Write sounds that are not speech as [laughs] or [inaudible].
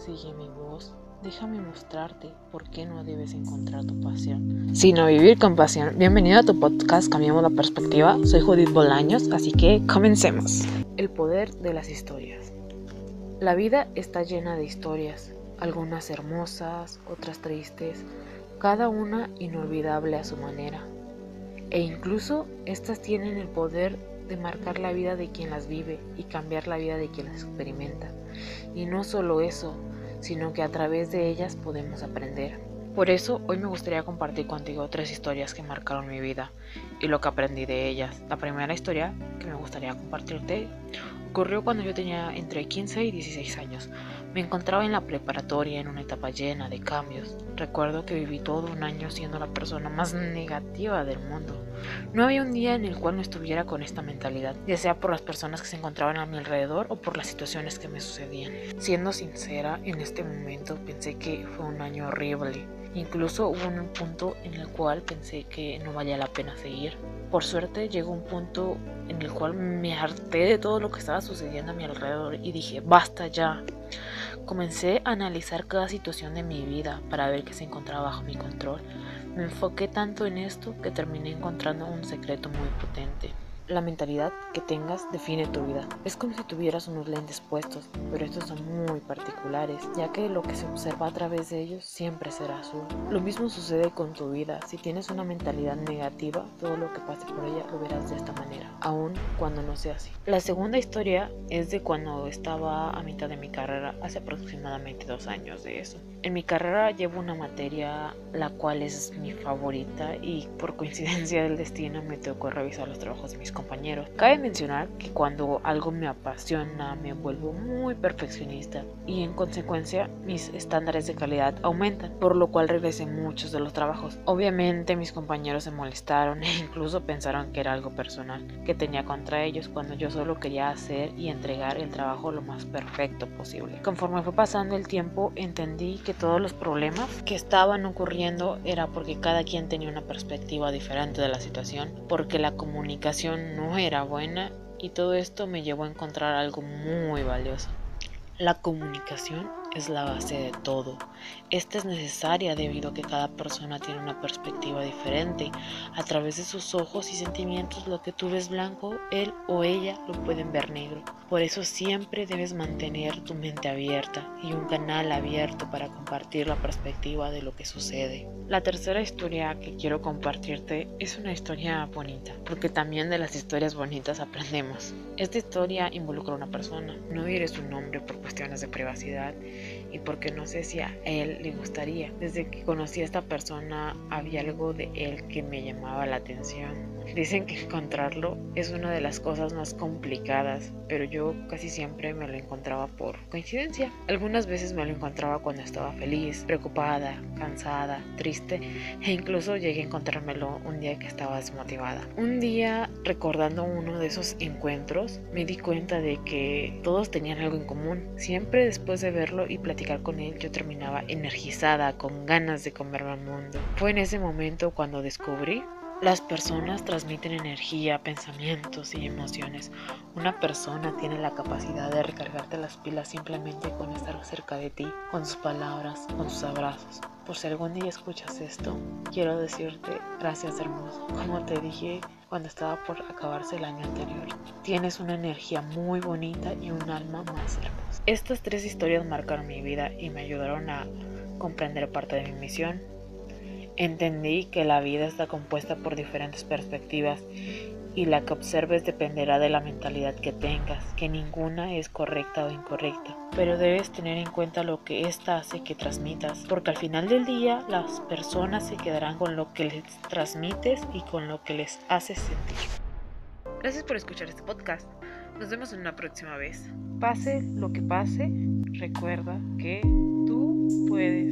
sigue mi voz. Déjame mostrarte por qué no debes encontrar tu pasión, sino vivir con pasión. Bienvenido a tu podcast Cambiamos la Perspectiva. Soy Judith Bolaños, así que comencemos. El poder de las historias. La vida está llena de historias, algunas hermosas, otras tristes, cada una inolvidable a su manera. E incluso estas tienen el poder de marcar la vida de quien las vive y cambiar la vida de quien las experimenta. Y no solo eso, sino que a través de ellas podemos aprender. Por eso hoy me gustaría compartir contigo tres historias que marcaron mi vida y lo que aprendí de ellas. La primera historia que me gustaría compartirte ocurrió cuando yo tenía entre 15 y 16 años. Me encontraba en la preparatoria en una etapa llena de cambios. Recuerdo que viví todo un año siendo la persona más negativa del mundo. No había un día en el cual no estuviera con esta mentalidad, ya sea por las personas que se encontraban a mi alrededor o por las situaciones que me sucedían. Siendo sincera, en este momento pensé que fue un año horrible. Incluso hubo un punto en el cual pensé que no valía la pena seguir. Por suerte llegó un punto en el cual me harté de todo lo que estaba sucediendo a mi alrededor y dije, basta ya. Comencé a analizar cada situación de mi vida para ver qué se encontraba bajo mi control. Me enfoqué tanto en esto que terminé encontrando un secreto muy potente. La mentalidad que tengas define tu vida. Es como si tuvieras unos lentes puestos, pero estos son muy particulares, ya que lo que se observa a través de ellos siempre será azul. Lo mismo sucede con tu vida. Si tienes una mentalidad negativa, todo lo que pase por ella lo verás de esta manera, aun cuando no sea así. La segunda historia es de cuando estaba a mitad de mi carrera, hace aproximadamente dos años de eso. En mi carrera llevo una materia la cual es mi favorita y por coincidencia del destino me tocó revisar los trabajos de mis compañeros. Cabe mencionar que cuando algo me apasiona me vuelvo muy perfeccionista y en consecuencia mis estándares de calidad aumentan, por lo cual regresé muchos de los trabajos. Obviamente mis compañeros se molestaron [laughs] e incluso pensaron que era algo personal que tenía contra ellos cuando yo solo quería hacer y entregar el trabajo lo más perfecto posible. Conforme fue pasando el tiempo entendí que todos los problemas que estaban ocurriendo era porque cada quien tenía una perspectiva diferente de la situación, porque la comunicación no era buena y todo esto me llevó a encontrar algo muy valioso. La comunicación es la base de todo. Esta es necesaria debido a que cada persona tiene una perspectiva diferente. A través de sus ojos y sentimientos lo que tú ves blanco, él o ella lo pueden ver negro. Por eso siempre debes mantener tu mente abierta y un canal abierto para compartir la perspectiva de lo que sucede. La tercera historia que quiero compartirte es una historia bonita, porque también de las historias bonitas aprendemos. Esta historia involucra a una persona. No diré su nombre por cuestiones de privacidad y porque no sé si a él le gustaría. Desde que conocí a esta persona había algo de él que me llamaba la atención. Dicen que encontrarlo es una de las cosas más complicadas, pero yo casi siempre me lo encontraba por coincidencia. Algunas veces me lo encontraba cuando estaba feliz, preocupada, cansada, triste e incluso llegué a encontrármelo un día que estaba desmotivada. Un día, recordando uno de esos encuentros, me di cuenta de que todos tenían algo en común. Siempre después de verlo y platicar con él, yo terminaba energizada, con ganas de comerme al mundo. Fue en ese momento cuando descubrí las personas transmiten energía, pensamientos y emociones. Una persona tiene la capacidad de recargarte las pilas simplemente con estar cerca de ti, con sus palabras, con sus abrazos. Por si algún día escuchas esto, quiero decirte gracias hermoso. Como te dije cuando estaba por acabarse el año anterior, tienes una energía muy bonita y un alma más hermosa. Estas tres historias marcaron mi vida y me ayudaron a comprender parte de mi misión Entendí que la vida está compuesta por diferentes perspectivas y la que observes dependerá de la mentalidad que tengas, que ninguna es correcta o incorrecta, pero debes tener en cuenta lo que ésta hace que transmitas, porque al final del día las personas se quedarán con lo que les transmites y con lo que les haces sentir. Gracias por escuchar este podcast. Nos vemos en una próxima vez. Pase lo que pase, recuerda que tú puedes.